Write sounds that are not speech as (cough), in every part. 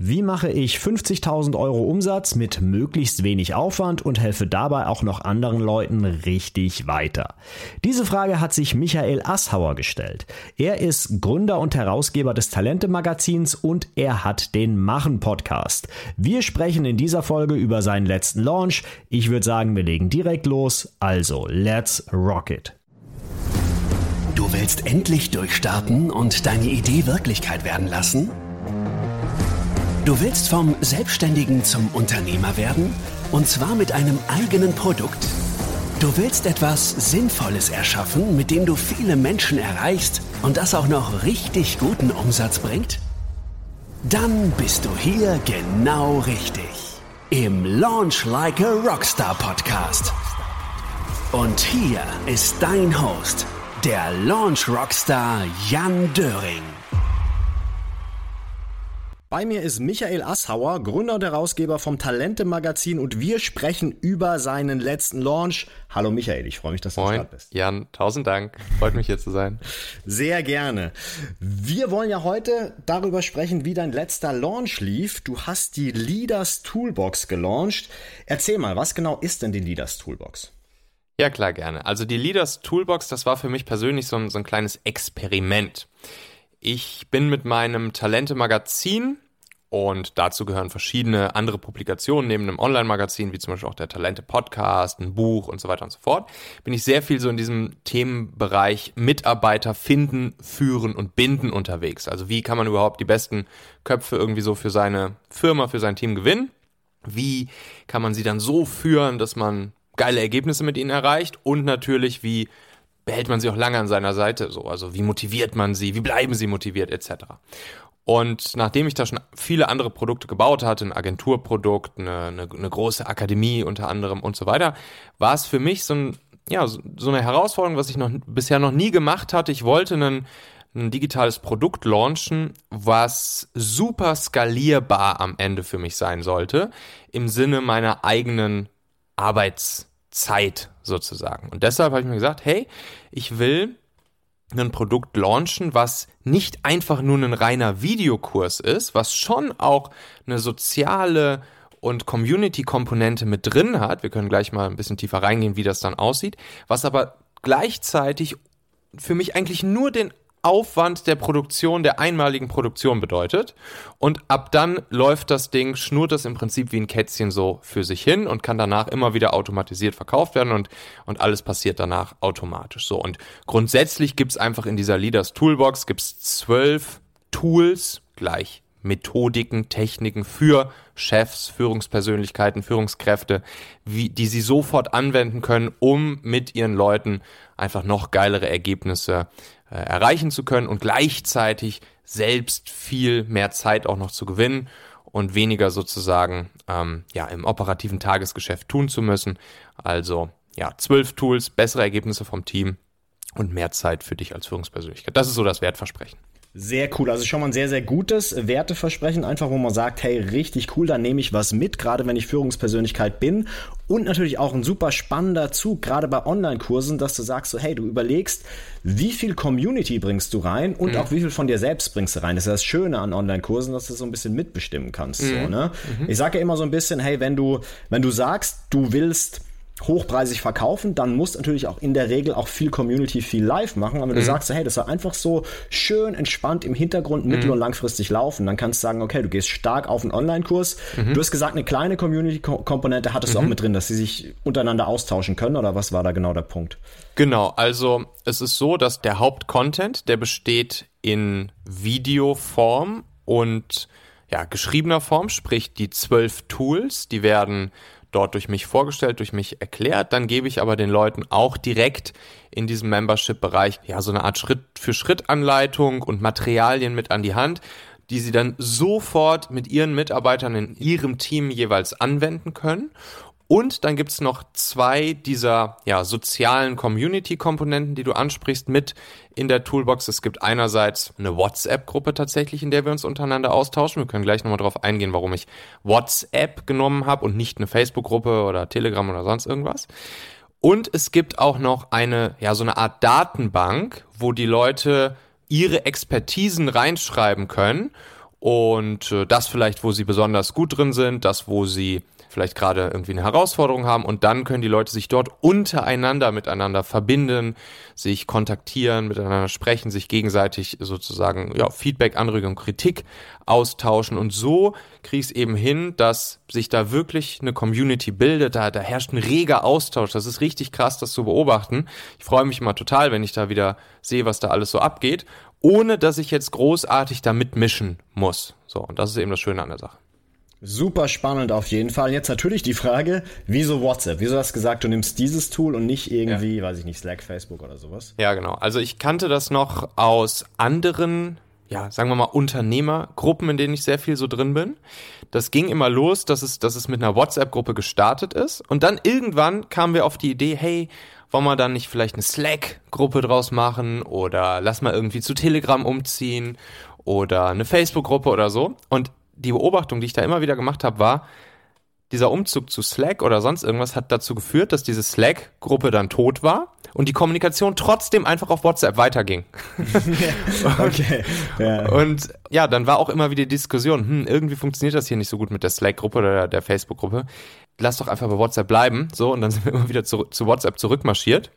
Wie mache ich 50.000 Euro Umsatz mit möglichst wenig Aufwand und helfe dabei auch noch anderen Leuten richtig weiter? Diese Frage hat sich Michael Asshauer gestellt. Er ist Gründer und Herausgeber des Talente-Magazins und er hat den Machen-Podcast. Wir sprechen in dieser Folge über seinen letzten Launch. Ich würde sagen, wir legen direkt los. Also, let's rock it. Du willst endlich durchstarten und deine Idee Wirklichkeit werden lassen? Du willst vom Selbstständigen zum Unternehmer werden? Und zwar mit einem eigenen Produkt? Du willst etwas Sinnvolles erschaffen, mit dem du viele Menschen erreichst und das auch noch richtig guten Umsatz bringt? Dann bist du hier genau richtig. Im Launch Like a Rockstar Podcast. Und hier ist dein Host, der Launch Rockstar Jan Döring. Bei mir ist Michael Asshauer, Gründer und Herausgeber vom Talente Magazin und wir sprechen über seinen letzten Launch. Hallo Michael, ich freue mich, dass du Moin, da bist. Jan, tausend Dank. Freut mich hier zu sein. Sehr gerne. Wir wollen ja heute darüber sprechen, wie dein letzter Launch lief. Du hast die Leaders Toolbox gelauncht. Erzähl mal, was genau ist denn die Leaders Toolbox? Ja, klar, gerne. Also die Leaders Toolbox, das war für mich persönlich so ein, so ein kleines Experiment. Ich bin mit meinem Talente-Magazin und dazu gehören verschiedene andere Publikationen neben einem Online-Magazin, wie zum Beispiel auch der Talente-Podcast, ein Buch und so weiter und so fort. Bin ich sehr viel so in diesem Themenbereich Mitarbeiter finden, führen und binden unterwegs. Also wie kann man überhaupt die besten Köpfe irgendwie so für seine Firma, für sein Team gewinnen? Wie kann man sie dann so führen, dass man geile Ergebnisse mit ihnen erreicht? Und natürlich, wie behält man sie auch lange an seiner Seite so? Also wie motiviert man sie, wie bleiben sie motiviert etc. Und nachdem ich da schon viele andere Produkte gebaut hatte, ein Agenturprodukt, eine, eine, eine große Akademie unter anderem und so weiter, war es für mich so, ein, ja, so eine Herausforderung, was ich noch bisher noch nie gemacht hatte. Ich wollte einen, ein digitales Produkt launchen, was super skalierbar am Ende für mich sein sollte, im Sinne meiner eigenen Arbeits- Zeit sozusagen. Und deshalb habe ich mir gesagt, hey, ich will ein Produkt launchen, was nicht einfach nur ein reiner Videokurs ist, was schon auch eine soziale und Community-Komponente mit drin hat. Wir können gleich mal ein bisschen tiefer reingehen, wie das dann aussieht, was aber gleichzeitig für mich eigentlich nur den Aufwand der Produktion, der einmaligen Produktion bedeutet. Und ab dann läuft das Ding, schnurrt das im Prinzip wie ein Kätzchen so für sich hin und kann danach immer wieder automatisiert verkauft werden und, und alles passiert danach automatisch. So. Und grundsätzlich gibt's einfach in dieser Leaders Toolbox gibt's zwölf Tools gleich Methodiken, Techniken für Chefs, Führungspersönlichkeiten, Führungskräfte, wie, die sie sofort anwenden können, um mit ihren Leuten einfach noch geilere Ergebnisse äh, erreichen zu können und gleichzeitig selbst viel mehr Zeit auch noch zu gewinnen und weniger sozusagen ähm, ja im operativen Tagesgeschäft tun zu müssen. Also ja, zwölf Tools, bessere Ergebnisse vom Team und mehr Zeit für dich als Führungspersönlichkeit. Das ist so das Wertversprechen. Sehr cool. Also schon mal ein sehr, sehr gutes Werteversprechen, einfach wo man sagt, hey, richtig cool, da nehme ich was mit, gerade wenn ich Führungspersönlichkeit bin. Und natürlich auch ein super spannender Zug, gerade bei Online-Kursen, dass du sagst, so, hey, du überlegst, wie viel Community bringst du rein und mhm. auch wie viel von dir selbst bringst du rein. Das ist das Schöne an Online-Kursen, dass du so ein bisschen mitbestimmen kannst. Mhm. So, ne? Mhm. Ich sage ja immer so ein bisschen, hey, wenn du, wenn du sagst, du willst hochpreisig verkaufen, dann muss natürlich auch in der Regel auch viel Community, viel live machen. Aber wenn mhm. du sagst, hey, das soll einfach so schön entspannt im Hintergrund mittel- mhm. und langfristig laufen, dann kannst du sagen, okay, du gehst stark auf einen Online-Kurs. Mhm. Du hast gesagt, eine kleine Community-Komponente hattest du auch mhm. mit drin, dass sie sich untereinander austauschen können oder was war da genau der Punkt? Genau, also es ist so, dass der Hauptcontent, der besteht in Videoform und ja, geschriebener Form, sprich die zwölf Tools, die werden dort durch mich vorgestellt, durch mich erklärt. Dann gebe ich aber den Leuten auch direkt in diesem Membership-Bereich ja so eine Art Schritt-für-Schritt-Anleitung und Materialien mit an die Hand, die sie dann sofort mit ihren Mitarbeitern in ihrem Team jeweils anwenden können und dann gibt's noch zwei dieser ja, sozialen Community-Komponenten, die du ansprichst, mit in der Toolbox. Es gibt einerseits eine WhatsApp-Gruppe tatsächlich, in der wir uns untereinander austauschen. Wir können gleich nochmal darauf eingehen, warum ich WhatsApp genommen habe und nicht eine Facebook-Gruppe oder Telegram oder sonst irgendwas. Und es gibt auch noch eine, ja, so eine Art Datenbank, wo die Leute ihre Expertisen reinschreiben können und äh, das vielleicht, wo sie besonders gut drin sind, das, wo sie vielleicht gerade irgendwie eine Herausforderung haben und dann können die Leute sich dort untereinander miteinander verbinden, sich kontaktieren, miteinander sprechen, sich gegenseitig sozusagen ja, Feedback, Anregung, Kritik austauschen und so kriege ich es eben hin, dass sich da wirklich eine Community bildet, da, da herrscht ein reger Austausch, das ist richtig krass, das zu beobachten. Ich freue mich immer total, wenn ich da wieder sehe, was da alles so abgeht, ohne dass ich jetzt großartig da mitmischen muss. So, und das ist eben das Schöne an der Sache. Super spannend auf jeden Fall. Jetzt natürlich die Frage, wieso WhatsApp? Wieso hast du gesagt, du nimmst dieses Tool und nicht irgendwie, ja. weiß ich nicht, Slack, Facebook oder sowas? Ja, genau. Also ich kannte das noch aus anderen, ja, sagen wir mal, Unternehmergruppen, in denen ich sehr viel so drin bin. Das ging immer los, dass es, dass es mit einer WhatsApp-Gruppe gestartet ist. Und dann irgendwann kamen wir auf die Idee, hey, wollen wir dann nicht vielleicht eine Slack-Gruppe draus machen oder lass mal irgendwie zu Telegram umziehen oder eine Facebook-Gruppe oder so. Und die Beobachtung, die ich da immer wieder gemacht habe, war, dieser Umzug zu Slack oder sonst irgendwas hat dazu geführt, dass diese Slack-Gruppe dann tot war und die Kommunikation trotzdem einfach auf WhatsApp weiterging. (laughs) okay. Ja. Und ja, dann war auch immer wieder die Diskussion, hm, irgendwie funktioniert das hier nicht so gut mit der Slack-Gruppe oder der Facebook-Gruppe. Lass doch einfach bei WhatsApp bleiben. So, und dann sind wir immer wieder zu, zu WhatsApp zurückmarschiert.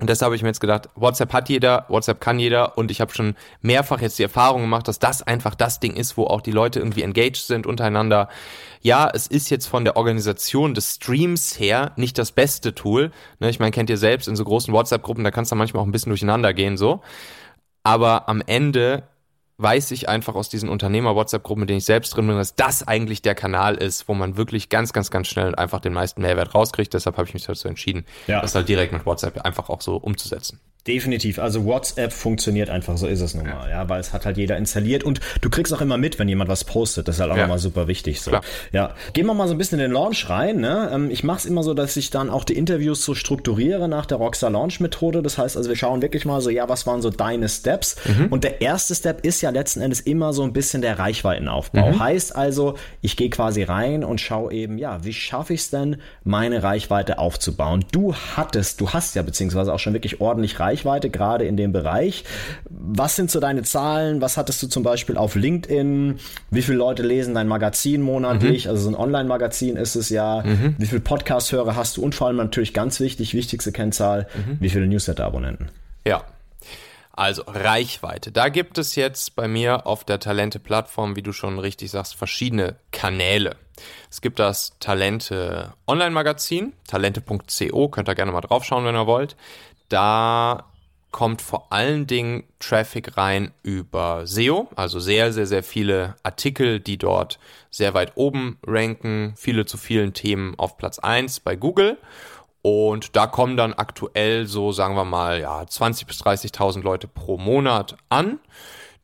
Und deshalb habe ich mir jetzt gedacht, WhatsApp hat jeder, WhatsApp kann jeder und ich habe schon mehrfach jetzt die Erfahrung gemacht, dass das einfach das Ding ist, wo auch die Leute irgendwie engaged sind untereinander. Ja, es ist jetzt von der Organisation des Streams her nicht das beste Tool. Ne, ich meine, kennt ihr selbst in so großen WhatsApp-Gruppen, da kannst du manchmal auch ein bisschen durcheinander gehen so. Aber am Ende weiß ich einfach aus diesen Unternehmer-WhatsApp-Gruppen, mit denen ich selbst drin bin, dass das eigentlich der Kanal ist, wo man wirklich ganz, ganz, ganz schnell einfach den meisten Mehrwert rauskriegt. Deshalb habe ich mich dazu entschieden, ja. das halt direkt mit WhatsApp einfach auch so umzusetzen. Definitiv. Also WhatsApp funktioniert einfach, so ist es nun mal, ja. ja, weil es hat halt jeder installiert und du kriegst auch immer mit, wenn jemand was postet. Das ist halt auch ja. nochmal super wichtig. So. Klar. Ja. Gehen wir mal so ein bisschen in den Launch rein. Ne? Ähm, ich mache es immer so, dass ich dann auch die Interviews so strukturiere nach der Rockstar Launch Methode. Das heißt also, wir schauen wirklich mal so, ja, was waren so deine Steps? Mhm. Und der erste Step ist ja letzten Endes immer so ein bisschen der Reichweitenaufbau. Mhm. Heißt also, ich gehe quasi rein und schaue eben, ja, wie schaffe ich es denn, meine Reichweite aufzubauen? Du hattest, du hast ja beziehungsweise auch schon wirklich ordentlich Reichweite Reichweite, gerade in dem Bereich. Was sind so deine Zahlen? Was hattest du zum Beispiel auf LinkedIn? Wie viele Leute lesen dein Magazin monatlich? Mhm. Also so ein Online-Magazin ist es ja. Mhm. Wie viele Podcast-Hörer hast du? Und vor allem natürlich ganz wichtig, wichtigste Kennzahl, mhm. wie viele Newsletter-Abonnenten? Ja, also Reichweite. Da gibt es jetzt bei mir auf der Talente-Plattform, wie du schon richtig sagst, verschiedene Kanäle. Es gibt das Talente Online-Magazin, talente.co, könnt ihr gerne mal draufschauen, wenn ihr wollt. Da kommt vor allen Dingen Traffic rein über SEO, also sehr, sehr, sehr viele Artikel, die dort sehr weit oben ranken, viele zu vielen Themen auf Platz 1 bei Google. Und da kommen dann aktuell so, sagen wir mal, ja, 20.000 bis 30.000 Leute pro Monat an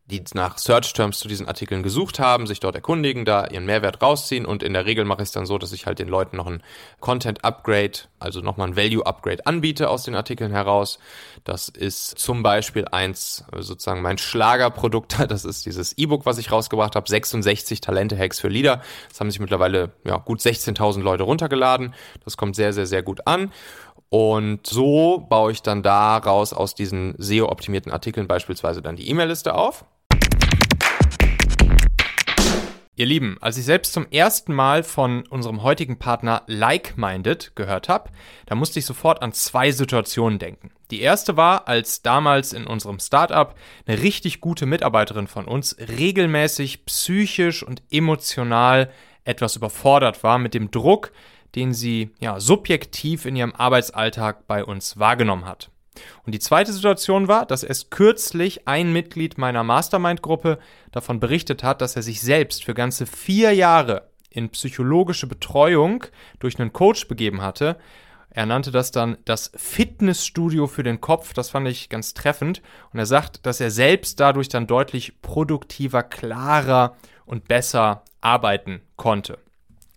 die nach Search Terms zu diesen Artikeln gesucht haben, sich dort erkundigen, da ihren Mehrwert rausziehen und in der Regel mache ich es dann so, dass ich halt den Leuten noch ein Content Upgrade, also nochmal ein Value Upgrade anbiete aus den Artikeln heraus. Das ist zum Beispiel eins, sozusagen mein Schlagerprodukt, (laughs) das ist dieses E-Book, was ich rausgebracht habe, 66 Talente-Hacks für Leader. Das haben sich mittlerweile ja, gut 16.000 Leute runtergeladen. Das kommt sehr, sehr, sehr gut an. Und so baue ich dann daraus aus diesen SEO-optimierten Artikeln beispielsweise dann die E-Mail-Liste auf. Ihr Lieben, als ich selbst zum ersten Mal von unserem heutigen Partner Like-Minded gehört habe, da musste ich sofort an zwei Situationen denken. Die erste war, als damals in unserem Startup eine richtig gute Mitarbeiterin von uns regelmäßig psychisch und emotional etwas überfordert war mit dem Druck, den sie ja subjektiv in ihrem Arbeitsalltag bei uns wahrgenommen hat. Und die zweite Situation war, dass erst kürzlich ein Mitglied meiner Mastermind-Gruppe davon berichtet hat, dass er sich selbst für ganze vier Jahre in psychologische Betreuung durch einen Coach begeben hatte. Er nannte das dann das Fitnessstudio für den Kopf. Das fand ich ganz treffend. Und er sagt, dass er selbst dadurch dann deutlich produktiver, klarer und besser arbeiten konnte.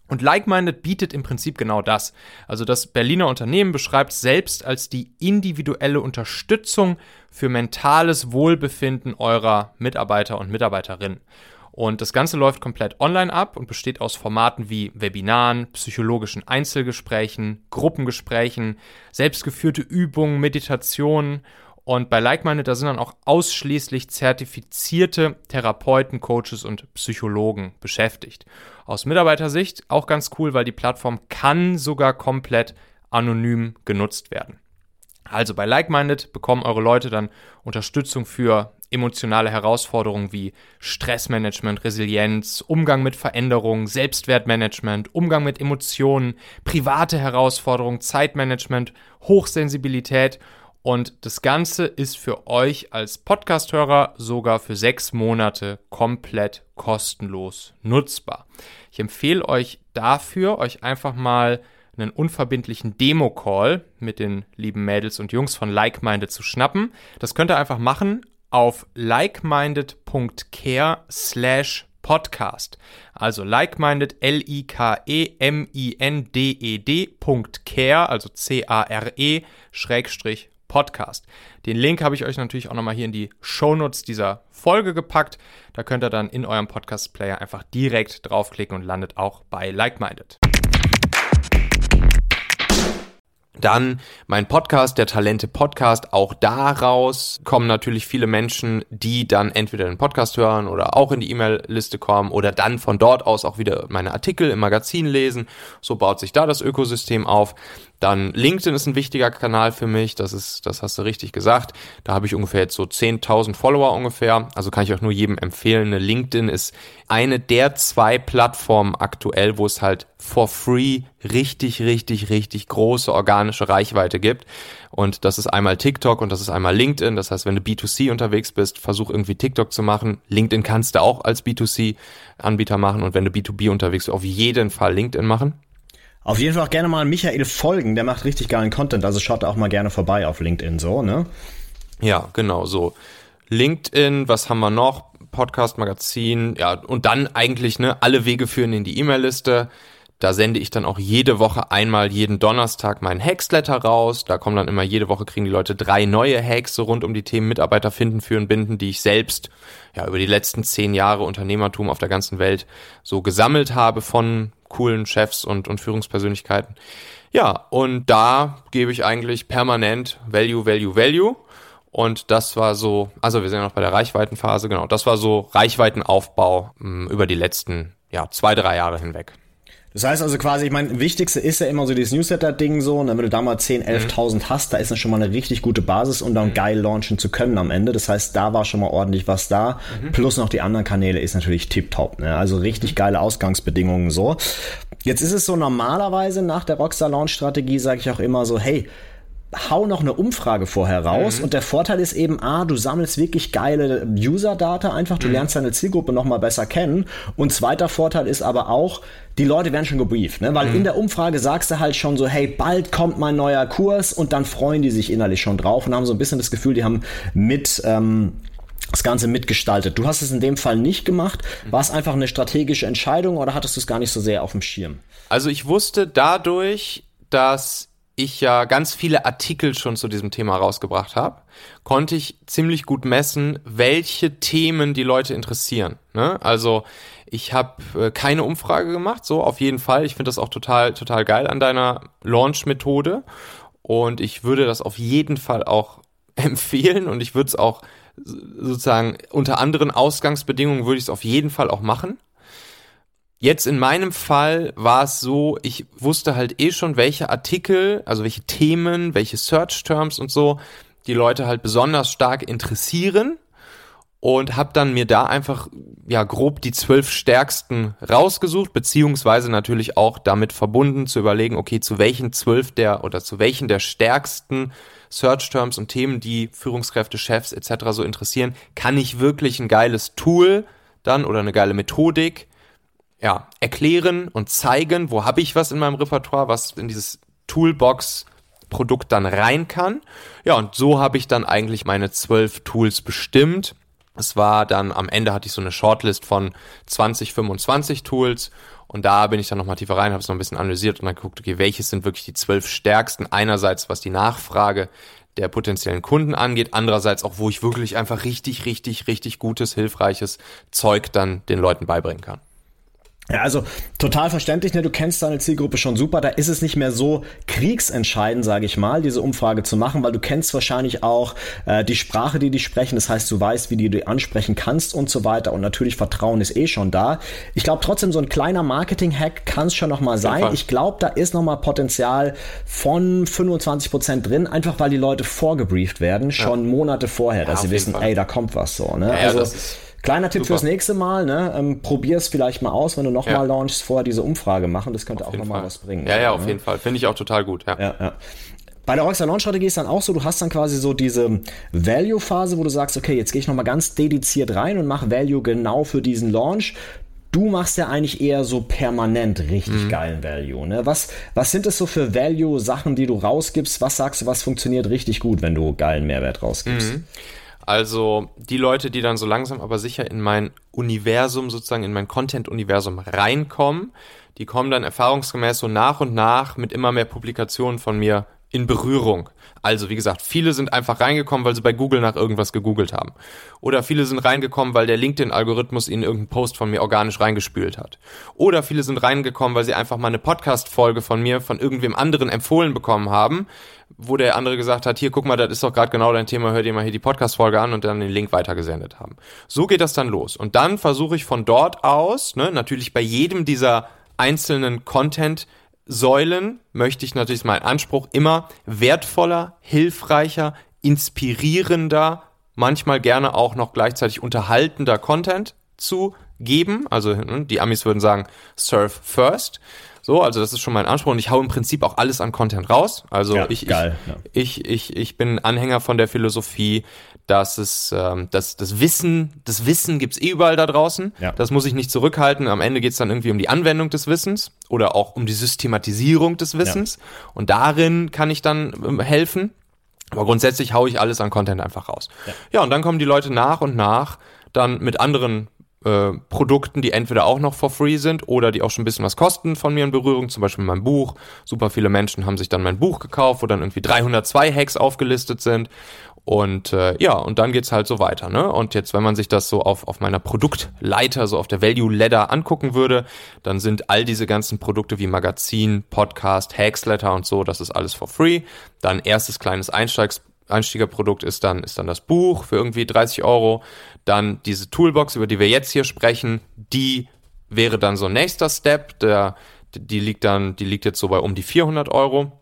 Und Like-Minded bietet im Prinzip genau das. Also das Berliner Unternehmen beschreibt selbst als die individuelle Unterstützung für mentales Wohlbefinden eurer Mitarbeiter und Mitarbeiterinnen. Und das Ganze läuft komplett online ab und besteht aus Formaten wie Webinaren, psychologischen Einzelgesprächen, Gruppengesprächen, selbstgeführte Übungen, Meditationen Und bei Like-Minded, da sind dann auch ausschließlich zertifizierte Therapeuten, Coaches und Psychologen beschäftigt. Aus Mitarbeitersicht auch ganz cool, weil die Plattform kann sogar komplett anonym genutzt werden. Also bei Like-Minded bekommen eure Leute dann Unterstützung für emotionale Herausforderungen wie Stressmanagement, Resilienz, Umgang mit Veränderungen, Selbstwertmanagement, Umgang mit Emotionen, private Herausforderungen, Zeitmanagement, Hochsensibilität und das Ganze ist für euch als Podcasthörer sogar für sechs Monate komplett kostenlos nutzbar. Ich empfehle euch dafür, euch einfach mal einen unverbindlichen Demo-Call mit den lieben Mädels und Jungs von Likeminded zu schnappen. Das könnt ihr einfach machen auf likeminded.care slash podcast. Also likeminded, L-I-K-E-M-I-N-D-E-D.care, also C-A-R-E, Schrägstrich Podcast. Den Link habe ich euch natürlich auch nochmal hier in die Shownotes dieser Folge gepackt. Da könnt ihr dann in eurem Podcast-Player einfach direkt draufklicken und landet auch bei Likeminded. Dann mein Podcast, der Talente Podcast. Auch daraus kommen natürlich viele Menschen, die dann entweder den Podcast hören oder auch in die E-Mail-Liste kommen oder dann von dort aus auch wieder meine Artikel im Magazin lesen. So baut sich da das Ökosystem auf. Dann LinkedIn ist ein wichtiger Kanal für mich, das ist, das hast du richtig gesagt. Da habe ich ungefähr jetzt so 10.000 Follower ungefähr. Also kann ich auch nur jedem empfehlen. LinkedIn ist eine der zwei Plattformen aktuell, wo es halt for free richtig, richtig, richtig große organische Reichweite gibt. Und das ist einmal TikTok und das ist einmal LinkedIn. Das heißt, wenn du B2C unterwegs bist, versuch irgendwie TikTok zu machen. LinkedIn kannst du auch als B2C-Anbieter machen. Und wenn du B2B unterwegs bist, auf jeden Fall LinkedIn machen. Auf jeden Fall auch gerne mal Michael folgen, der macht richtig geilen Content, also schaut auch mal gerne vorbei auf LinkedIn so, ne? Ja, genau so. LinkedIn, was haben wir noch? Podcast, Magazin, ja, und dann eigentlich, ne, alle Wege führen in die E-Mail-Liste. Da sende ich dann auch jede Woche einmal jeden Donnerstag meinen Hacksletter raus. Da kommen dann immer jede Woche kriegen die Leute drei neue Hacks so rund um die Themen Mitarbeiter finden, führen, binden, die ich selbst ja über die letzten zehn Jahre Unternehmertum auf der ganzen Welt so gesammelt habe von coolen Chefs und, und Führungspersönlichkeiten. Ja, und da gebe ich eigentlich permanent Value, Value, Value. Und das war so, also wir sind ja noch bei der Reichweitenphase, genau, das war so Reichweitenaufbau mh, mm, über die letzten, ja, zwei, drei Jahre hinweg. Das heißt also quasi, ich meine, wichtigste ist ja immer so dieses Newsletter-Ding so, und wenn du da mal 10, 11.000 mhm. hast, da ist dann schon mal eine richtig gute Basis, um dann mhm. geil launchen zu können am Ende. Das heißt, da war schon mal ordentlich was da. Mhm. Plus noch die anderen Kanäle ist natürlich tipptopp. Ne? Also richtig mhm. geile Ausgangsbedingungen so. Jetzt ist es so normalerweise nach der Rockstar-Launch-Strategie, sage ich auch immer so, hey, hau noch eine Umfrage vorher raus. Mhm. Und der Vorteil ist eben, A, du sammelst wirklich geile User-Data einfach, du mhm. lernst deine Zielgruppe nochmal besser kennen. Und zweiter Vorteil ist aber auch, die Leute werden schon gebrieft, ne? weil mhm. in der Umfrage sagst du halt schon so, hey, bald kommt mein neuer Kurs und dann freuen die sich innerlich schon drauf und haben so ein bisschen das Gefühl, die haben mit... Ähm, das Ganze mitgestaltet. Du hast es in dem Fall nicht gemacht. Mhm. War es einfach eine strategische Entscheidung oder hattest du es gar nicht so sehr auf dem Schirm? Also ich wusste dadurch, dass ich ja ganz viele Artikel schon zu diesem Thema rausgebracht habe, konnte ich ziemlich gut messen, welche Themen die Leute interessieren. Ne? Also ich habe äh, keine Umfrage gemacht, so auf jeden Fall. Ich finde das auch total, total geil an deiner Launch-Methode. Und ich würde das auf jeden Fall auch (laughs) empfehlen und ich würde es auch sozusagen unter anderen Ausgangsbedingungen würde ich es auf jeden Fall auch machen. Jetzt in meinem Fall war es so, ich wusste halt eh schon, welche Artikel, also welche Themen, welche Search Terms und so die Leute halt besonders stark interessieren und habe dann mir da einfach ja grob die zwölf stärksten rausgesucht, beziehungsweise natürlich auch damit verbunden zu überlegen, okay, zu welchen zwölf der oder zu welchen der stärksten Search Terms und Themen, die Führungskräfte, Chefs etc. so interessieren, kann ich wirklich ein geiles Tool dann oder eine geile Methodik ja, erklären und zeigen, wo habe ich was in meinem Repertoire, was in dieses Toolbox Produkt dann rein kann. Ja, und so habe ich dann eigentlich meine zwölf Tools bestimmt. Es war dann am Ende hatte ich so eine Shortlist von 20, 25 Tools und da bin ich dann nochmal tiefer rein, habe es noch ein bisschen analysiert und dann geguckt, okay, welches sind wirklich die zwölf stärksten? Einerseits, was die Nachfrage der potenziellen Kunden angeht, andererseits auch, wo ich wirklich einfach richtig, richtig, richtig gutes, hilfreiches Zeug dann den Leuten beibringen kann. Ja, also total verständlich, ne? Du kennst deine Zielgruppe schon super. Da ist es nicht mehr so kriegsentscheidend, sage ich mal, diese Umfrage zu machen, weil du kennst wahrscheinlich auch äh, die Sprache, die die sprechen. Das heißt, du weißt, wie die du ansprechen kannst und so weiter. Und natürlich Vertrauen ist eh schon da. Ich glaube trotzdem, so ein kleiner Marketing-Hack kann es schon noch mal sein. Ich glaube, da ist noch mal Potenzial von 25 Prozent drin, einfach weil die Leute vorgebrieft werden, schon ja. Monate vorher, dass ja, sie wissen, Fall. ey, da kommt was so. Ne? Ja, also Kleiner Tipp Super. fürs nächste Mal, ne? Ähm, Probier es vielleicht mal aus, wenn du nochmal ja. launchst, vorher diese Umfrage machen. Das könnte auf auch nochmal was bringen. Ja, ja, auf ne? jeden Fall. Finde ich auch total gut, ja. ja, ja. Bei der Rockstar Launch Strategie ist dann auch so, du hast dann quasi so diese Value Phase, wo du sagst, okay, jetzt gehe ich nochmal ganz dediziert rein und mache Value genau für diesen Launch. Du machst ja eigentlich eher so permanent richtig mhm. geilen Value. Ne? Was, was sind es so für Value-Sachen, die du rausgibst? Was sagst du, was funktioniert richtig gut, wenn du geilen Mehrwert rausgibst? Mhm. Also die Leute, die dann so langsam aber sicher in mein Universum, sozusagen in mein Content-Universum reinkommen, die kommen dann erfahrungsgemäß so nach und nach mit immer mehr Publikationen von mir in Berührung. Also wie gesagt, viele sind einfach reingekommen, weil sie bei Google nach irgendwas gegoogelt haben. Oder viele sind reingekommen, weil der LinkedIn-Algorithmus ihnen irgendeinen Post von mir organisch reingespült hat. Oder viele sind reingekommen, weil sie einfach mal eine Podcast-Folge von mir von irgendwem anderen empfohlen bekommen haben, wo der andere gesagt hat, hier guck mal, das ist doch gerade genau dein Thema, hör dir mal hier die Podcast-Folge an und dann den Link weitergesendet haben. So geht das dann los. Und dann versuche ich von dort aus, ne, natürlich bei jedem dieser einzelnen Content Säulen möchte ich natürlich mein Anspruch immer wertvoller, hilfreicher, inspirierender, manchmal gerne auch noch gleichzeitig unterhaltender Content zu geben. Also ne, die Amis würden sagen, serve first. So, also das ist schon mein Anspruch und ich hau im Prinzip auch alles an Content raus. Also ja, ich, geil, ich, ja. ich, ich, ich bin Anhänger von der Philosophie, dass es ähm, das, das Wissen, das Wissen gibt's eh überall da draußen. Ja. Das muss ich nicht zurückhalten. Am Ende geht's dann irgendwie um die Anwendung des Wissens oder auch um die Systematisierung des Wissens. Ja. Und darin kann ich dann ähm, helfen. Aber grundsätzlich hau ich alles an Content einfach raus. Ja. ja, und dann kommen die Leute nach und nach dann mit anderen äh, Produkten, die entweder auch noch for free sind oder die auch schon ein bisschen was kosten von mir in Berührung, zum Beispiel mein Buch. Super viele Menschen haben sich dann mein Buch gekauft, wo dann irgendwie 302 Hacks aufgelistet sind. Und äh, ja, und dann geht's halt so weiter. Ne? Und jetzt, wenn man sich das so auf, auf meiner Produktleiter, so auf der Value Ladder angucken würde, dann sind all diese ganzen Produkte wie Magazin, Podcast, Hacksletter und so, das ist alles for free. Dann erstes kleines Einsteigs Einsteigerprodukt ist dann, ist dann das Buch für irgendwie 30 Euro. Dann diese Toolbox, über die wir jetzt hier sprechen, die wäre dann so nächster Step. Der, die liegt dann, die liegt jetzt so bei um die 400 Euro.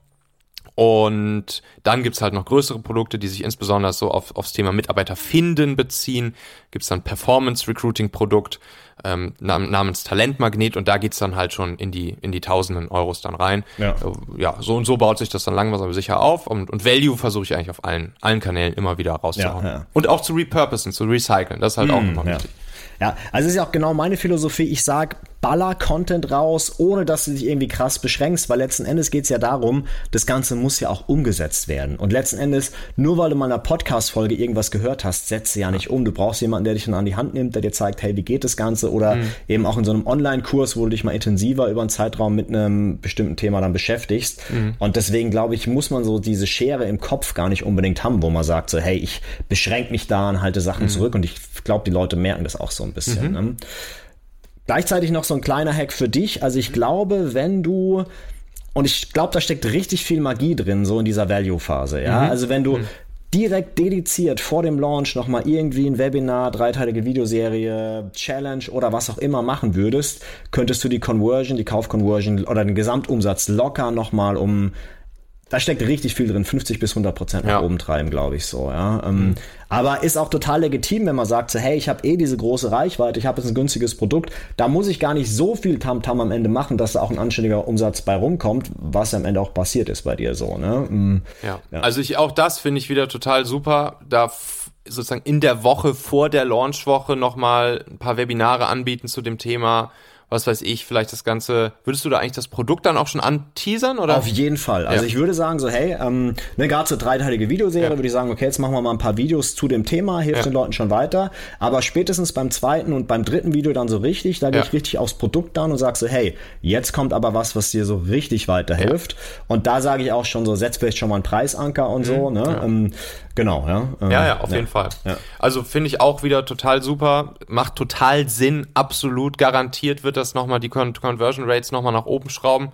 Und dann gibt's halt noch größere Produkte, die sich insbesondere so auf, aufs Thema Mitarbeiter finden beziehen. Gibt's dann Performance Recruiting Produkt ähm, namens Talentmagnet und da geht's dann halt schon in die, in die tausenden Euros dann rein. Ja. Äh, ja, so und so baut sich das dann langsam aber sicher auf und, und Value versuche ich eigentlich auf allen, allen Kanälen immer wieder rauszuhauen. Ja, ja. Und auch zu repurposen, zu recyceln, das ist halt mm, auch immer wichtig. Ja, also ist ja auch genau meine Philosophie. Ich sag, baller Content raus, ohne dass du dich irgendwie krass beschränkst, weil letzten Endes geht es ja darum, das Ganze muss ja auch umgesetzt werden. Und letzten Endes, nur weil du mal in einer Podcast-Folge irgendwas gehört hast, setze ja nicht um. Du brauchst jemanden, der dich dann an die Hand nimmt, der dir zeigt, hey, wie geht das Ganze? Oder mhm. eben auch in so einem Online-Kurs, wo du dich mal intensiver über einen Zeitraum mit einem bestimmten Thema dann beschäftigst. Mhm. Und deswegen glaube ich, muss man so diese Schere im Kopf gar nicht unbedingt haben, wo man sagt so, hey, ich beschränke mich da und halte Sachen mhm. zurück. Und ich glaube, die Leute merken das auch so ein bisschen. Mhm. Ne? Gleichzeitig noch so ein kleiner Hack für dich. Also ich glaube, wenn du und ich glaube, da steckt richtig viel Magie drin, so in dieser Value-Phase. Ja, mhm. also wenn du mhm. direkt dediziert vor dem Launch nochmal irgendwie ein Webinar, dreiteilige Videoserie, Challenge oder was auch immer machen würdest, könntest du die Conversion, die Kaufconversion oder den Gesamtumsatz locker nochmal um da steckt richtig viel drin, 50 bis 100 Prozent nach ja. oben treiben, glaube ich so. Ja. Ähm, mhm. Aber ist auch total legitim, wenn man sagt, so, hey, ich habe eh diese große Reichweite, ich habe jetzt ein günstiges Produkt, da muss ich gar nicht so viel Tamtam -Tam am Ende machen, dass da auch ein anständiger Umsatz bei rumkommt, was am Ende auch passiert ist bei dir so. Ne? Mhm. Ja. ja. also ich auch das finde ich wieder total super, da sozusagen in der Woche vor der Launchwoche nochmal ein paar Webinare anbieten zu dem Thema was weiß ich, vielleicht das Ganze, würdest du da eigentlich das Produkt dann auch schon anteasern? Oder? Auf jeden Fall. Also ja. ich würde sagen, so, hey, ähm, ne, gerade zur dreiteilige Videoserie ja. würde ich sagen, okay, jetzt machen wir mal ein paar Videos zu dem Thema, hilft ja. den Leuten schon weiter. Aber spätestens beim zweiten und beim dritten Video dann so richtig, da gehe ich richtig aufs Produkt dann und sage so, hey, jetzt kommt aber was, was dir so richtig weiterhilft. Und da sage ich auch schon so, setz vielleicht schon mal einen Preisanker und mhm. so, ne? Ähm, Genau, ja. Ähm, ja, ja, auf ja. jeden Fall. Ja. Also finde ich auch wieder total super, macht total Sinn, absolut garantiert wird das nochmal die Con Conversion Rates nochmal nach oben schrauben.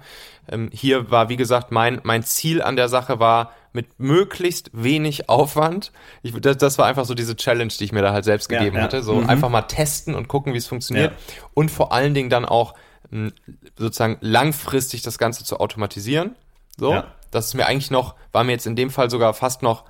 Ähm, hier war, wie gesagt, mein, mein Ziel an der Sache war, mit möglichst wenig Aufwand. Ich, das, das war einfach so diese Challenge, die ich mir da halt selbst gegeben ja, hatte. So mhm. einfach mal testen und gucken, wie es funktioniert. Und vor allen Dingen dann auch mh, sozusagen langfristig das Ganze zu automatisieren. So. Das ist mir eigentlich noch, war mir jetzt in dem Fall sogar fast noch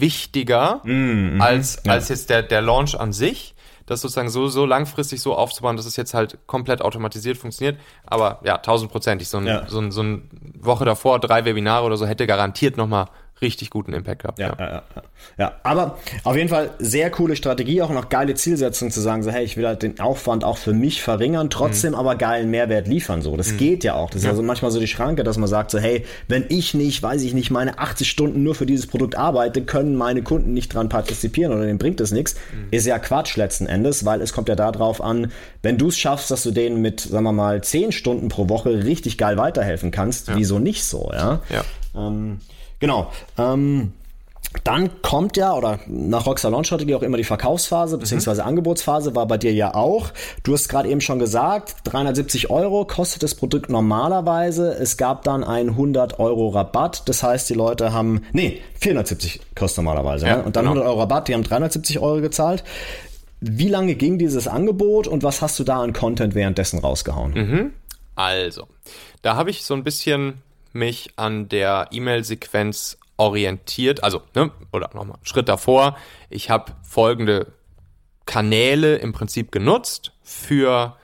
wichtiger mm, als, ja. als jetzt der, der Launch an sich. Das sozusagen so, so langfristig so aufzubauen, dass es jetzt halt komplett automatisiert funktioniert. Aber ja, tausendprozentig. So, ein, ja. so, ein, so eine Woche davor, drei Webinare oder so, hätte garantiert nochmal richtig guten Impact gehabt. Ja, ja. Ja, ja, ja, aber auf jeden Fall sehr coole Strategie, auch noch geile Zielsetzung zu sagen, so hey, ich will halt den Aufwand auch für mich verringern, trotzdem mhm. aber geilen Mehrwert liefern. So, das mhm. geht ja auch. Das ist also manchmal so die Schranke, dass man sagt so hey, wenn ich nicht, weiß ich nicht, meine 80 Stunden nur für dieses Produkt arbeite, können meine Kunden nicht dran partizipieren oder denen bringt es nichts. Mhm. Ist ja Quatsch letzten Endes, weil es kommt ja darauf an, wenn du es schaffst, dass du denen mit, sagen wir mal, 10 Stunden pro Woche richtig geil weiterhelfen kannst, wieso nicht so, ja? Ja. Ähm, Genau. Ähm, dann kommt ja, oder nach Rock Salon Strategie auch immer die Verkaufsphase, beziehungsweise mhm. Angebotsphase, war bei dir ja auch. Du hast gerade eben schon gesagt, 370 Euro kostet das Produkt normalerweise. Es gab dann einen 100 Euro Rabatt. Das heißt, die Leute haben, nee, 470 kostet normalerweise. Ja, ne? Und dann genau. 100 Euro Rabatt, die haben 370 Euro gezahlt. Wie lange ging dieses Angebot und was hast du da an Content währenddessen rausgehauen? Mhm. Also, da habe ich so ein bisschen mich an der E-Mail-Sequenz orientiert, also, ne, oder nochmal, Schritt davor, ich habe folgende Kanäle im Prinzip genutzt für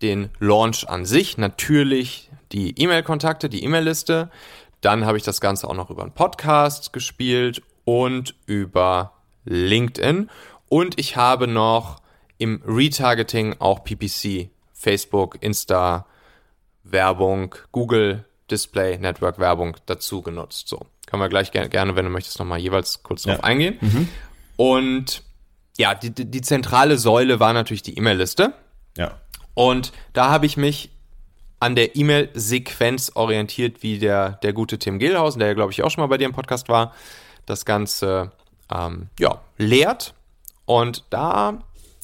den Launch an sich. Natürlich die E-Mail-Kontakte, die E-Mail-Liste. Dann habe ich das Ganze auch noch über einen Podcast gespielt und über LinkedIn. Und ich habe noch im Retargeting auch PPC, Facebook, Insta, Werbung, Google Display, Network, Werbung dazu genutzt. So, können wir gleich ger gerne, wenn du möchtest, nochmal jeweils kurz drauf ja. eingehen. Mhm. Und ja, die, die zentrale Säule war natürlich die E-Mail-Liste. Ja. Und da habe ich mich an der E-Mail-Sequenz orientiert, wie der, der gute Tim Gehlhausen, der ja, glaube ich, auch schon mal bei dir im Podcast war, das Ganze ähm, ja, lehrt. Und da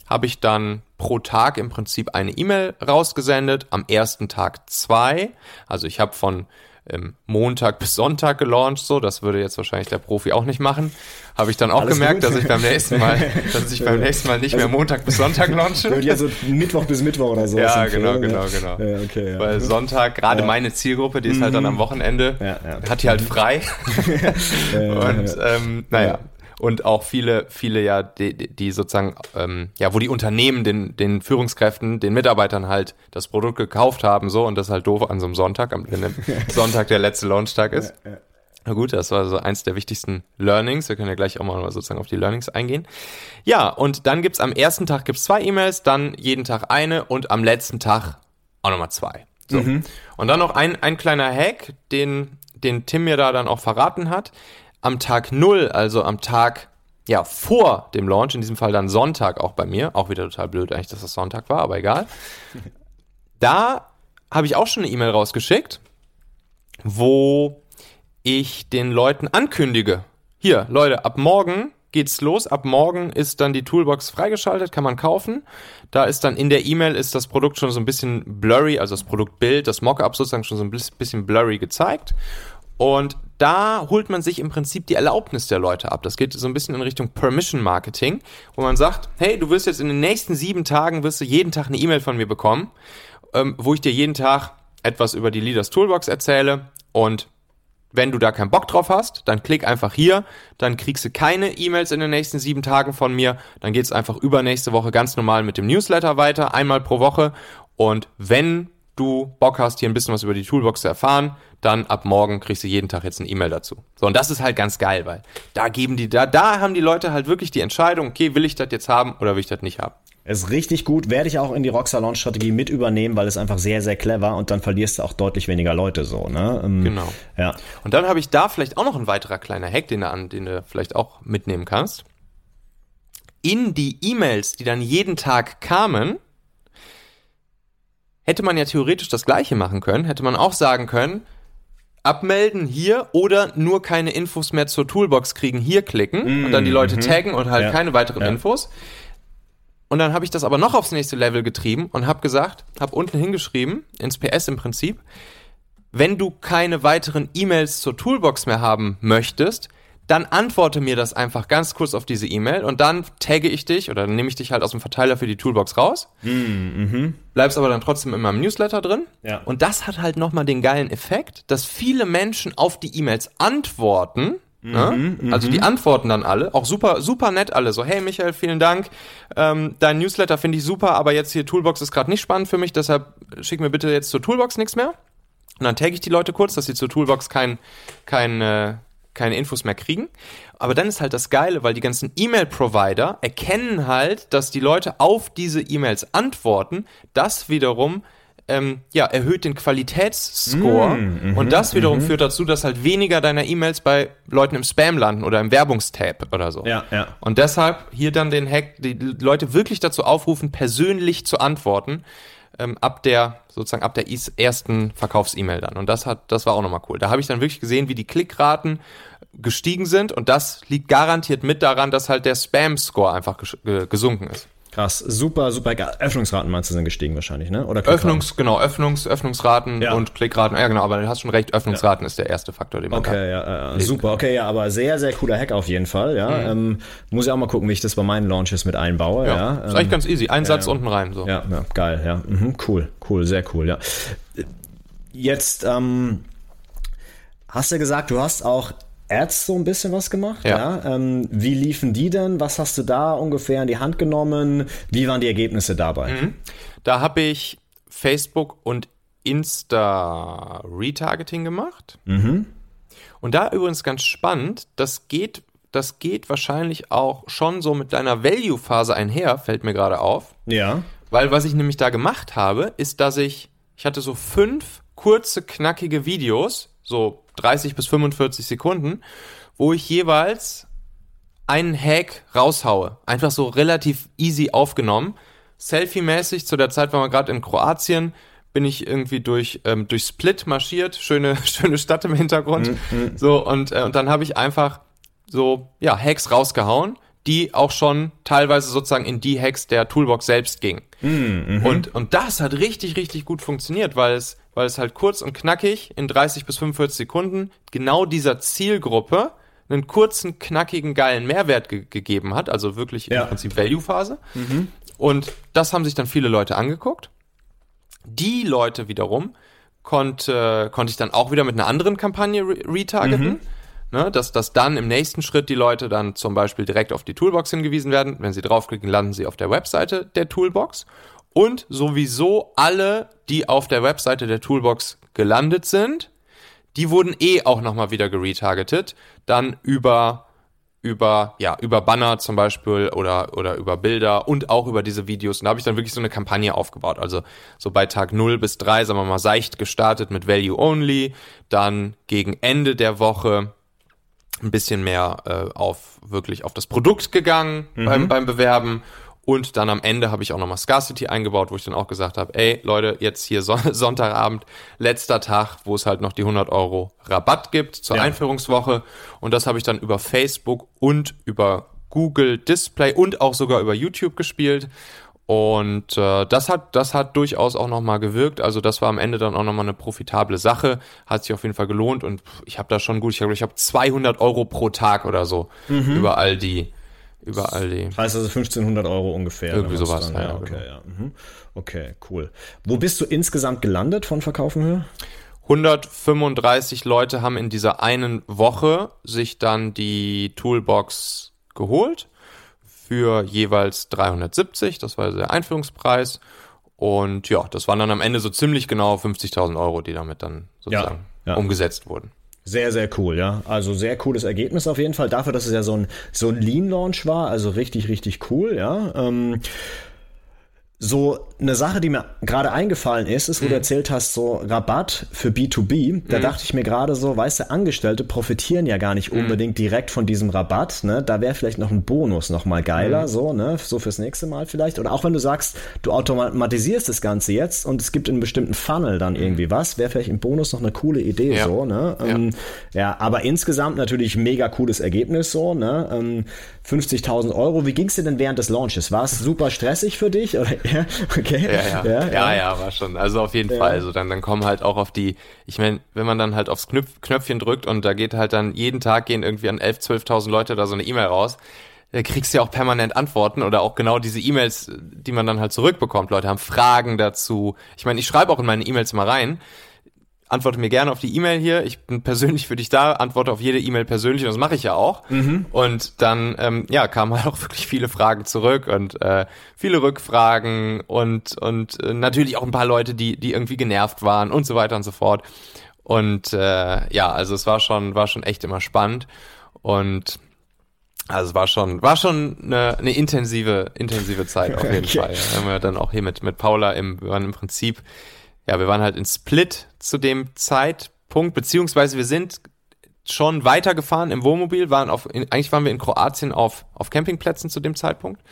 habe ich dann pro Tag im Prinzip eine E-Mail rausgesendet, am ersten Tag zwei. Also ich habe von ähm, Montag bis Sonntag gelauncht, so, das würde jetzt wahrscheinlich der Profi auch nicht machen. Habe ich dann auch Alles gemerkt, gut. dass ich beim nächsten Mal, (laughs) dass ich beim nächsten Mal nicht also, mehr Montag bis Sonntag launche. Ja, so Mittwoch bis Mittwoch oder so. Ja, genau, genau, genau. Ja, okay, ja. Weil Sonntag, gerade meine Zielgruppe, die ist halt dann am mhm. Wochenende, hat die halt frei. (laughs) Und ähm, naja, und auch viele, viele ja, die, die sozusagen, ähm, ja, wo die Unternehmen den, den Führungskräften, den Mitarbeitern halt das Produkt gekauft haben, so, und das halt doof an so einem Sonntag, wenn (laughs) Sonntag der letzte Launchtag ist. Ja, ja. Na gut, das war so eins der wichtigsten Learnings. Wir können ja gleich auch mal sozusagen auf die Learnings eingehen. Ja, und dann gibt's am ersten Tag gibt's zwei E-Mails, dann jeden Tag eine und am letzten Tag auch nochmal zwei. So. Mhm. Und dann noch ein, ein kleiner Hack, den, den Tim mir da dann auch verraten hat am Tag null, also am Tag ja, vor dem Launch, in diesem Fall dann Sonntag auch bei mir, auch wieder total blöd eigentlich, dass das Sonntag war, aber egal. (laughs) Da habe ich auch schon eine E-Mail rausgeschickt, wo ich den Leuten ankündige. Hier, Leute, ab morgen geht's los. Ab morgen ist dann die Toolbox freigeschaltet, kann man kaufen. Da ist dann in der E-Mail ist das Produkt schon so ein bisschen blurry, also das Produktbild, das Mockup sozusagen schon so ein bisschen blurry gezeigt. Und da holt man sich im Prinzip die Erlaubnis der Leute ab. Das geht so ein bisschen in Richtung Permission Marketing, wo man sagt, hey, du wirst jetzt in den nächsten sieben Tagen, wirst du jeden Tag eine E-Mail von mir bekommen, ähm, wo ich dir jeden Tag etwas über die Leaders Toolbox erzähle. Und wenn du da keinen Bock drauf hast, dann klick einfach hier, dann kriegst du keine E-Mails in den nächsten sieben Tagen von mir, dann geht's einfach übernächste Woche ganz normal mit dem Newsletter weiter, einmal pro Woche. Und wenn du Bock hast, hier ein bisschen was über die Toolbox zu erfahren, dann ab morgen kriegst du jeden Tag jetzt eine E-Mail dazu. So, und das ist halt ganz geil, weil da geben die, da, da haben die Leute halt wirklich die Entscheidung, okay, will ich das jetzt haben oder will ich das nicht haben. Ist richtig gut, werde ich auch in die Rockstar-Launch-Strategie mit übernehmen, weil es einfach sehr, sehr clever und dann verlierst du auch deutlich weniger Leute so, ne? Ähm, genau. Ja. Und dann habe ich da vielleicht auch noch ein weiterer kleiner Hack, den du, an, den du vielleicht auch mitnehmen kannst. In die E-Mails, die dann jeden Tag kamen, hätte man ja theoretisch das gleiche machen können, hätte man auch sagen können, abmelden hier oder nur keine Infos mehr zur Toolbox kriegen, hier klicken und dann die Leute taggen und halt Ja. keine weiteren Ja. Infos. Und dann habe ich das aber noch aufs nächste Level getrieben und habe gesagt, habe unten hingeschrieben, ins PS im Prinzip, wenn du keine weiteren E-Mails zur Toolbox mehr haben möchtest, dann antworte mir das einfach ganz kurz auf diese E-Mail und dann tagge ich dich oder dann nehme ich dich halt aus dem Verteiler für die Toolbox raus. Bleibst aber dann trotzdem in meinem Newsletter drin. Ja. Und das hat halt nochmal den geilen Effekt, dass viele Menschen auf die E-Mails antworten. Ne? Also die antworten dann alle, auch super, super nett alle. So, hey Michael, vielen Dank. Ähm, dein Newsletter finde ich super, aber jetzt hier Toolbox ist gerade nicht spannend für mich, deshalb schick mir bitte jetzt zur Toolbox nichts mehr. Und dann tagge ich die Leute kurz, dass sie zur Toolbox kein, kein, äh, keine Infos mehr kriegen. Aber dann ist halt das Geile, weil die ganzen E-Mail-Provider erkennen halt, dass die Leute auf diese E-Mails antworten. Das wiederum ähm, ja, erhöht den Qualitätsscore und das wiederum führt dazu, dass halt weniger deiner E-Mails bei Leuten im Spam landen oder im Werbungstab oder so. Ja, ja. Und deshalb hier dann den Hack, die Leute wirklich dazu aufrufen, persönlich zu antworten, ähm, ab der, sozusagen ab der ersten Verkaufs-E-Mail dann. Und das hat, das war auch nochmal cool. Da habe ich dann wirklich gesehen, wie die Klickraten gestiegen sind und das liegt garantiert mit daran, dass halt der Spam-Score einfach gesunken ist. Krass, super, super geil. Öffnungsraten meinst du sind gestiegen wahrscheinlich, ne? Oder Klickraten? Öffnungs, genau, Öffnungs, Öffnungsraten Ja. und Klickraten, ja genau, aber du hast schon recht, Öffnungsraten ist der erste Faktor, den man Okay, ja, ja, super, okay, ja, aber sehr, sehr cooler Hack auf jeden Fall, ja. Ähm, muss ich auch mal gucken, wie ich das bei meinen Launches mit einbaue, ja. Mhm. Ja, ist ähm, eigentlich ganz easy. Ein Satz unten rein, so. Ja, ja, geil, ja. Mhm, cool, cool, sehr cool, ja. Jetzt ähm, hast du gesagt, du hast auch Ads so ein bisschen was gemacht, ja. Ja. Ähm, wie liefen die denn? Was hast du da ungefähr in die Hand genommen? Wie waren die Ergebnisse dabei? Da habe ich Facebook und Insta Retargeting gemacht. Und da übrigens ganz spannend, das geht, das geht wahrscheinlich auch schon so mit deiner Value-Phase einher, fällt mir gerade auf. Ja. Weil was ich nämlich da gemacht habe, ist, dass ich, ich hatte so fünf kurze, knackige Videos, so 30 bis 45 Sekunden, wo ich jeweils einen Hack raushaue. Einfach so relativ easy aufgenommen. Selfie-mäßig, zu der Zeit waren wir gerade in Kroatien, bin ich irgendwie durch, ähm, durch Split marschiert, schöne, (laughs) schöne Stadt im Hintergrund. So, und, äh, und dann habe ich einfach so, ja, Hacks rausgehauen, die auch schon teilweise sozusagen in die Hacks der Toolbox selbst gingen. Und, und das hat richtig, richtig gut funktioniert, weil es, weil es halt kurz und knackig in 30 bis 45 Sekunden genau dieser Zielgruppe einen kurzen, knackigen, geilen Mehrwert ge gegeben hat, also wirklich Ja. im Prinzip Value-Phase. Und das haben sich dann viele Leute angeguckt. Die Leute wiederum konnte, konnte ich dann auch wieder mit einer anderen Kampagne re retargeten. Ne, dass, dass dann im nächsten Schritt die Leute dann zum Beispiel direkt auf die Toolbox hingewiesen werden. Wenn sie draufklicken, landen sie auf der Webseite der Toolbox. Und sowieso alle, die auf der Webseite der Toolbox gelandet sind, die wurden eh auch nochmal wieder geretargetet. Dann über, über, ja, über Banner zum Beispiel oder, oder über Bilder und auch über diese Videos. Und da habe ich dann wirklich so eine Kampagne aufgebaut. Also so bei Tag 0 bis 3, sagen wir mal, seicht gestartet mit Value Only. Dann gegen Ende der Woche ein bisschen mehr äh, auf wirklich auf das Produkt gegangen beim, beim Bewerben. Und dann am Ende habe ich auch nochmal Scarcity eingebaut, wo ich dann auch gesagt habe, ey Leute, jetzt hier Son (laughs) Sonntagabend, letzter Tag, wo es halt noch die 100 Euro Rabatt gibt zur Ja. Einführungswoche. Und das habe ich dann über Facebook und über Google Display und auch sogar über YouTube gespielt. Und äh, das hat das hat durchaus auch nochmal gewirkt. Also das war am Ende dann auch nochmal eine profitable Sache. Hat sich auf jeden Fall gelohnt und ich habe da schon gut, ich habe ich hab 200 Euro pro Tag oder so über all die, über all die. Heißt also 1500 Euro ungefähr. Irgendwie sowas, dann? ja, okay, genau. ja. Mhm. Okay, cool. Wo bist du insgesamt gelandet von Verkaufen her? 135 Leute haben in dieser einen Woche sich dann die Toolbox geholt für jeweils 370, das war der Einführungspreis. Und ja, das waren dann am Ende so ziemlich genau 50.000 Euro, die damit dann sozusagen ja. umgesetzt wurden. Sehr, sehr cool, ja. Also sehr cooles Ergebnis auf jeden Fall. Dafür, dass es ja so ein, so ein Lean-Launch war, also richtig, richtig cool, ja. Ähm, So eine Sache, die mir gerade eingefallen ist, ist, wo mhm. du erzählt hast, so Rabatt für B2B. Da mhm. dachte ich mir gerade so, weißt du, Angestellte profitieren ja gar nicht mhm. unbedingt direkt von diesem Rabatt. Ne? Da wäre vielleicht noch ein Bonus noch mal geiler, mhm. so ne, so fürs nächste Mal vielleicht. Oder auch wenn du sagst, du automatisierst das Ganze jetzt und es gibt in einem bestimmten Funnel dann irgendwie mhm. was, wäre vielleicht im Bonus noch eine coole Idee ja. so. Ne? Ja. Ähm, ja, aber insgesamt natürlich mega cooles Ergebnis so. Ne? Ähm, 50.000 Euro. Wie ging es dir denn während des Launches? War es super stressig für dich? Oder? Ja, okay. Ja ja. ja, ja, ja, war schon. Also auf jeden Fall. Also dann, dann kommen halt auch auf die, ich meine, wenn man dann halt aufs Knöpf, Knöpfchen drückt und da geht halt dann jeden Tag gehen irgendwie an 11.000, 12.000 Leute da so eine E-Mail raus, da kriegst du ja auch permanent Antworten oder auch genau diese E-Mails, die man dann halt zurückbekommt. Leute haben Fragen dazu. Ich meine, ich schreibe auch in meine E-Mails mal rein, antworte mir gerne auf die E-Mail hier. Ich bin persönlich für dich da, antworte auf jede E-Mail persönlich und das mache ich ja auch. Mhm. Und dann ähm, ja kamen halt (laughs) auch wirklich viele Fragen zurück und äh, viele Rückfragen und und äh, natürlich auch ein paar Leute, die die irgendwie genervt waren und so weiter und so fort. Und äh, ja, also es war schon war schon echt immer spannend und also es war schon, war schon eine, eine intensive, intensive Zeit auf (laughs) jeden okay. Fall. Haben wir dann auch hier mit, mit Paula im, wir waren im Prinzip ja, wir waren halt in Split zu dem Zeitpunkt, beziehungsweise wir sind schon weitergefahren im Wohnmobil, waren auf, in, eigentlich waren wir in Kroatien auf, auf Campingplätzen zu dem Zeitpunkt.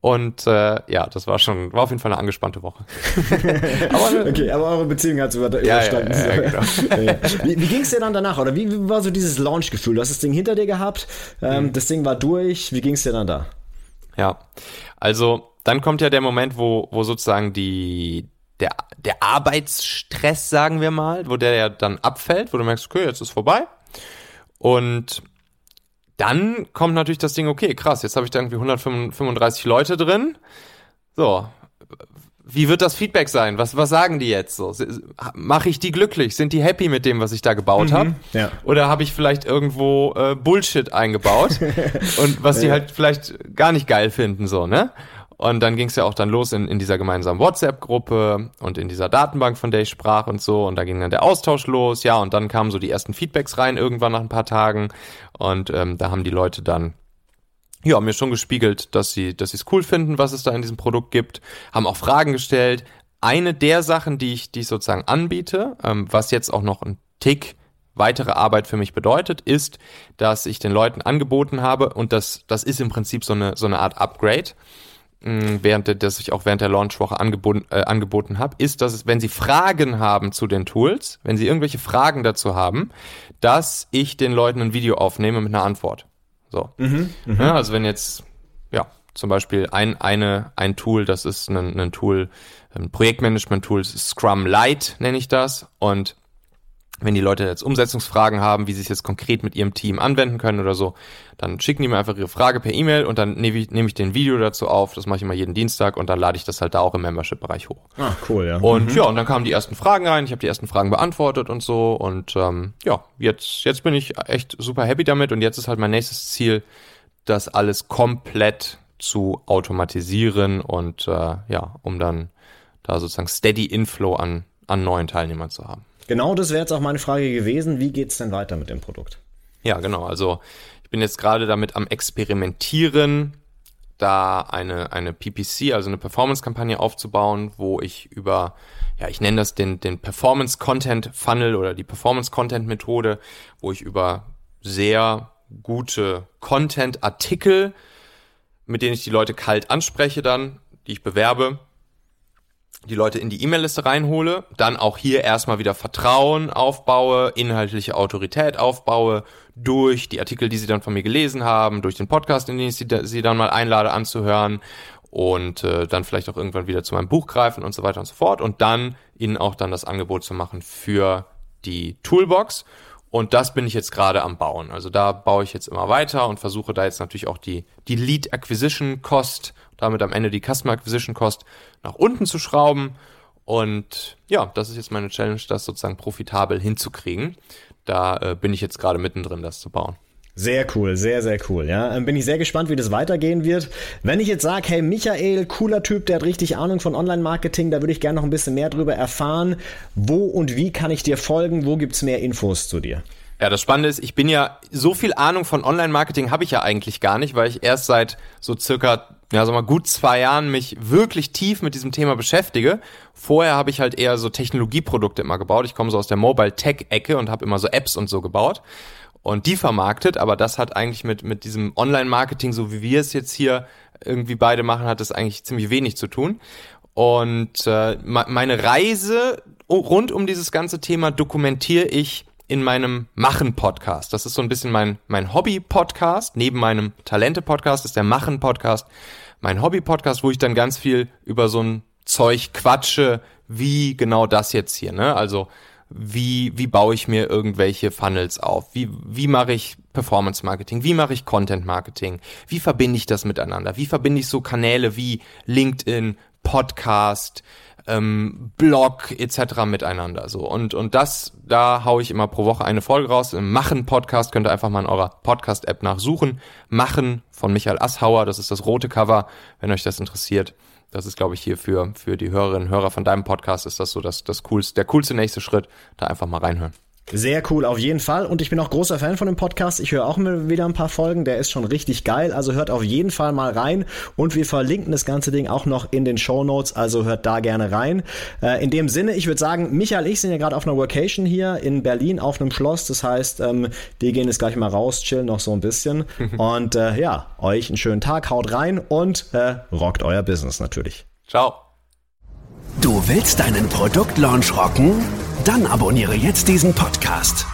Und äh, ja, das war schon, war auf jeden Fall eine angespannte Woche. (laughs) aber, okay, aber eure Beziehung hat es über, ja, überstanden. Ja, ja, genau. (laughs) Wie, wie ging es dir dann danach? Oder wie, wie war so dieses Launch-Gefühl? Du hast das Ding hinter dir gehabt, ähm, mhm. das Ding war durch. Wie ging es dir dann da? Ja, also dann kommt ja der Moment, wo, wo sozusagen die, der, der Arbeitsstress, sagen wir mal, wo der ja dann abfällt, wo du merkst, okay, jetzt ist vorbei. Und dann kommt natürlich das Ding, okay, krass, jetzt habe ich da irgendwie 135 Leute drin. So, wie wird das Feedback sein? Was, was sagen die jetzt so? Mache ich die glücklich? Sind die happy mit dem, was ich da gebaut mhm, habe? Ja. Oder habe ich vielleicht irgendwo äh, Bullshit eingebaut (laughs) und was die halt vielleicht gar nicht geil finden, so, ne? Und dann ging es ja auch dann los in, in dieser gemeinsamen WhatsApp-Gruppe und in dieser Datenbank, von der ich sprach und so. Und da ging dann der Austausch los, ja, und dann kamen so die ersten Feedbacks rein irgendwann nach ein paar Tagen. Und ähm, da haben die Leute dann ja, mir schon gespiegelt, dass sie, dass sie es cool finden, was es da in diesem Produkt gibt, haben auch Fragen gestellt. Eine der Sachen, die ich, die ich sozusagen anbiete, ähm, was jetzt auch noch ein Tick weitere Arbeit für mich bedeutet, ist, dass ich den Leuten angeboten habe und das, das ist im Prinzip so eine, so eine Art Upgrade während der, das ich auch während der Launchwoche angeboten, äh, angeboten habe, ist, dass es, wenn Sie Fragen haben zu den Tools, wenn Sie irgendwelche Fragen dazu haben, dass ich den Leuten ein Video aufnehme mit einer Antwort. So. Mhm, mh. ja, also wenn jetzt, ja, zum Beispiel ein, eine, ein Tool, das ist ein, ein Tool, ein Projektmanagement-Tool, Scrum Lite nenne ich das. Und wenn die Leute jetzt Umsetzungsfragen haben, wie sie es jetzt konkret mit ihrem Team anwenden können oder so, dann schicken die mir einfach ihre Frage per E-Mail und dann nehme ich, nehm ich den Video dazu auf. Das mache ich immer jeden Dienstag und dann lade ich das halt da auch im Membership-Bereich hoch. Ah, cool, ja. Und mhm. ja, und dann kamen die ersten Fragen rein. Ich habe die ersten Fragen beantwortet und so. Und ähm, ja, jetzt, jetzt bin ich echt super happy damit. Und jetzt ist halt mein nächstes Ziel, das alles komplett zu automatisieren und äh, ja, um dann da sozusagen Steady Inflow an, an neuen Teilnehmern zu haben. Genau das wäre jetzt auch meine Frage gewesen. Wie geht es denn weiter mit dem Produkt? Ja, genau. Also ich bin jetzt gerade damit am Experimentieren, da eine, eine PPC, also eine Performance-Kampagne aufzubauen, wo ich über, ja, ich nenne das den, den Performance-Content-Funnel oder die Performance-Content-Methode, wo ich über sehr gute Content-Artikel, mit denen ich die Leute kalt anspreche dann, die ich bewerbe, die Leute in die E-Mail-Liste reinhole, dann auch hier erstmal wieder Vertrauen aufbaue, inhaltliche Autorität aufbaue, durch die Artikel, die sie dann von mir gelesen haben, durch den Podcast, in den ich sie, sie dann mal einlade anzuhören und äh, dann vielleicht auch irgendwann wieder zu meinem Buch greifen und so weiter und so fort und dann ihnen auch dann das Angebot zu machen für die Toolbox. Und das bin ich jetzt gerade am Bauen. Also da baue ich jetzt immer weiter und versuche da jetzt natürlich auch die, die Lead Acquisition Cost damit am Ende die Customer Acquisition Cost nach unten zu schrauben. Und ja, das ist jetzt meine Challenge, das sozusagen profitabel hinzukriegen. Da äh, bin ich jetzt gerade mittendrin, das zu bauen. Sehr cool, sehr, sehr cool. Ja, bin ich sehr gespannt, wie das weitergehen wird. Wenn ich jetzt sage, hey, Michael, cooler Typ, der hat richtig Ahnung von Online-Marketing, da würde ich gerne noch ein bisschen mehr drüber erfahren. Wo und wie kann ich dir folgen? Wo gibt es mehr Infos zu dir? Ja, das Spannende ist, ich bin ja, so viel Ahnung von Online-Marketing habe ich ja eigentlich gar nicht, weil ich erst seit so circa, ja, sag mal, gut zwei Jahren mich wirklich tief mit diesem Thema beschäftige. Vorher habe ich halt eher so Technologieprodukte immer gebaut. Ich komme so aus der Mobile-Tech-Ecke und habe immer so Apps und so gebaut und die vermarktet, aber das hat eigentlich mit, mit diesem Online-Marketing, so wie wir es jetzt hier irgendwie beide machen, hat das eigentlich ziemlich wenig zu tun. Und äh, meine Reise rund um dieses ganze Thema dokumentiere ich in meinem Machen-Podcast. Das ist so ein bisschen mein, mein Hobby-Podcast. Neben meinem Talente-Podcast ist der Machen-Podcast mein Hobby-Podcast, wo ich dann ganz viel über so ein Zeug quatsche, wie genau das jetzt hier, ne? Also, wie, wie baue ich mir irgendwelche Funnels auf? Wie, wie mache ich Performance Marketing? Wie mache ich Content Marketing? Wie verbinde ich das miteinander? Wie verbinde ich so Kanäle wie LinkedIn, Podcast, ähm, Blog etc. miteinander. So und und das, da haue ich immer pro Woche eine Folge raus. Im Machen Podcast könnt ihr einfach mal in eurer Podcast App nachsuchen. Machen von Michael Asshauer, das ist das rote Cover, wenn euch das interessiert. Das ist, glaube ich, hier für, für die Hörerinnen und Hörer von deinem Podcast ist das so das, das coolste, der coolste nächste Schritt. Da einfach mal reinhören. Sehr cool, auf jeden Fall. Und ich bin auch großer Fan von dem Podcast. Ich höre auch wieder ein paar Folgen. Der ist schon richtig geil. Also hört auf jeden Fall mal rein. Und wir verlinken das ganze Ding auch noch in den Show Notes. Also hört da gerne rein. Äh, in dem Sinne, ich würde sagen, Michael, ich sind ja gerade auf einer Vacation hier in Berlin auf einem Schloss. Das heißt, ähm, wir gehen jetzt gleich mal raus, chillen noch so ein bisschen. (laughs) und äh, ja, euch einen schönen Tag. Haut rein und äh, rockt euer Business natürlich. Ciao. Du willst deinen Produktlaunch rocken? Dann abonniere jetzt diesen Podcast.